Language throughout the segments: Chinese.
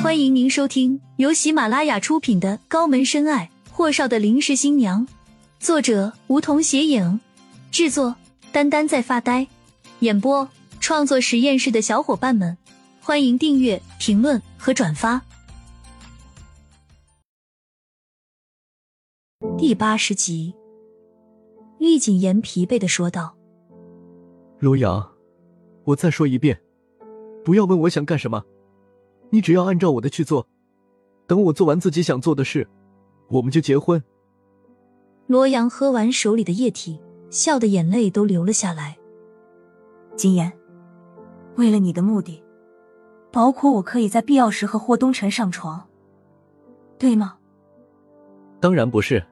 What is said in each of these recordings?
欢迎您收听由喜马拉雅出品的《高门深爱：霍少的临时新娘》，作者梧桐斜影，制作丹丹在发呆，演播创作实验室的小伙伴们，欢迎订阅、评论和转发。第八十集，厉谨言疲惫的说道：“罗阳，我再说一遍，不要问我想干什么。”你只要按照我的去做，等我做完自己想做的事，我们就结婚。罗阳喝完手里的液体，笑的眼泪都流了下来。金言，为了你的目的，包括我可以在必要时和霍东辰上床，对吗？当然不是。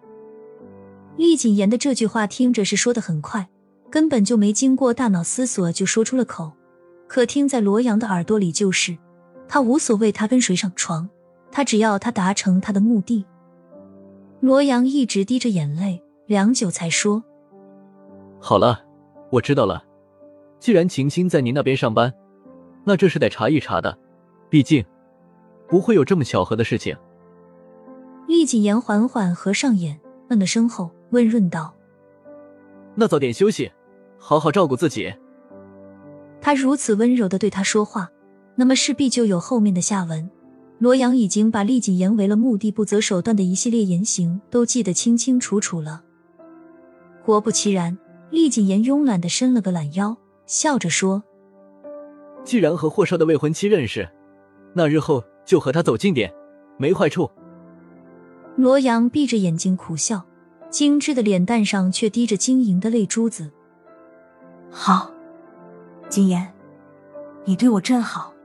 厉谨言的这句话听着是说的很快，根本就没经过大脑思索就说出了口，可听在罗阳的耳朵里就是。他无所谓，他跟谁上床，他只要他达成他的目的。罗阳一直滴着眼泪，良久才说：“好了，我知道了。既然晴晴在您那边上班，那这是得查一查的。毕竟不会有这么巧合的事情。”厉谨言缓缓合上眼，问了声后，温润道：“那早点休息，好好照顾自己。”他如此温柔的对他说话。那么势必就有后面的下文。罗阳已经把厉谨言为了目的不择手段的一系列言行都记得清清楚楚了。果不其然，厉谨言慵懒的伸了个懒腰，笑着说：“既然和霍少的未婚妻认识，那日后就和他走近点，没坏处。”罗阳闭着眼睛苦笑，精致的脸蛋上却滴着晶莹的泪珠子。好，谨言，你对我真好。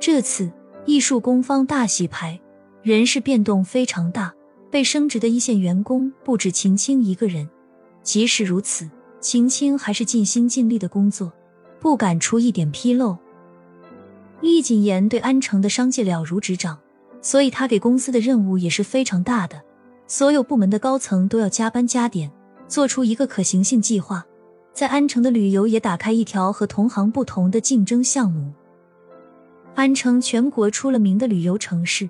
这次艺术工方大洗牌，人事变动非常大，被升职的一线员工不止秦青一个人。即使如此，秦青还是尽心尽力的工作，不敢出一点纰漏。易谨言对安城的商界了如指掌，所以他给公司的任务也是非常大的。所有部门的高层都要加班加点，做出一个可行性计划。在安城的旅游也打开一条和同行不同的竞争项目。安称全国出了名的旅游城市，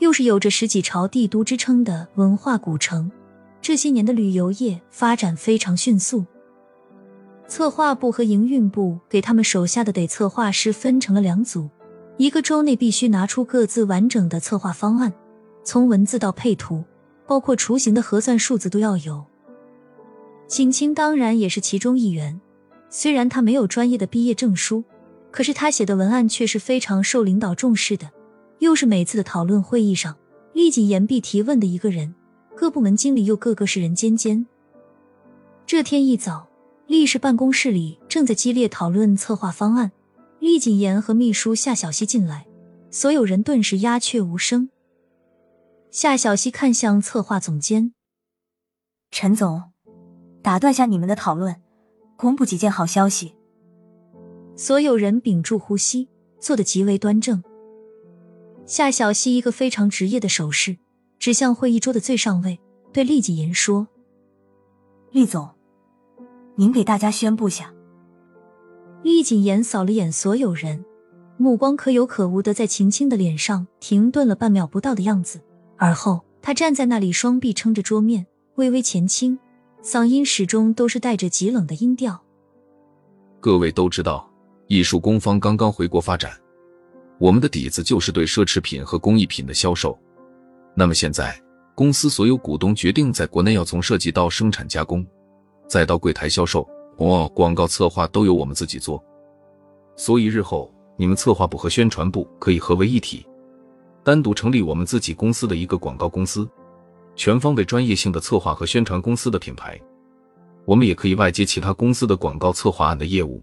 又是有着十几朝帝都之称的文化古城。这些年的旅游业发展非常迅速。策划部和营运部给他们手下的得策划师分成了两组，一个周内必须拿出各自完整的策划方案，从文字到配图，包括雏形的核算数字都要有。景清当然也是其中一员，虽然他没有专业的毕业证书。可是他写的文案却是非常受领导重视的，又是每次的讨论会议上立即言必提问的一个人，各部门经理又个个是人尖尖。这天一早，立氏办公室里正在激烈讨论策划方案，厉景言和秘书夏小溪进来，所有人顿时鸦雀无声。夏小溪看向策划总监陈总，打断下你们的讨论，公布几件好消息。所有人屏住呼吸，坐得极为端正。夏小溪一个非常职业的手势，指向会议桌的最上位，对厉景言说：“厉总，您给大家宣布下。”厉谨言扫了眼所有人，目光可有可无的在秦青的脸上停顿了半秒不到的样子，而后他站在那里，双臂撑着桌面，微微前倾，嗓音始终都是带着极冷的音调：“各位都知道。”艺术工方刚刚回国发展，我们的底子就是对奢侈品和工艺品的销售。那么现在，公司所有股东决定在国内要从设计到生产加工，再到柜台销售，哦，广告策划都由我们自己做。所以日后你们策划部和宣传部可以合为一体，单独成立我们自己公司的一个广告公司，全方位专业性的策划和宣传公司的品牌。我们也可以外接其他公司的广告策划案的业务。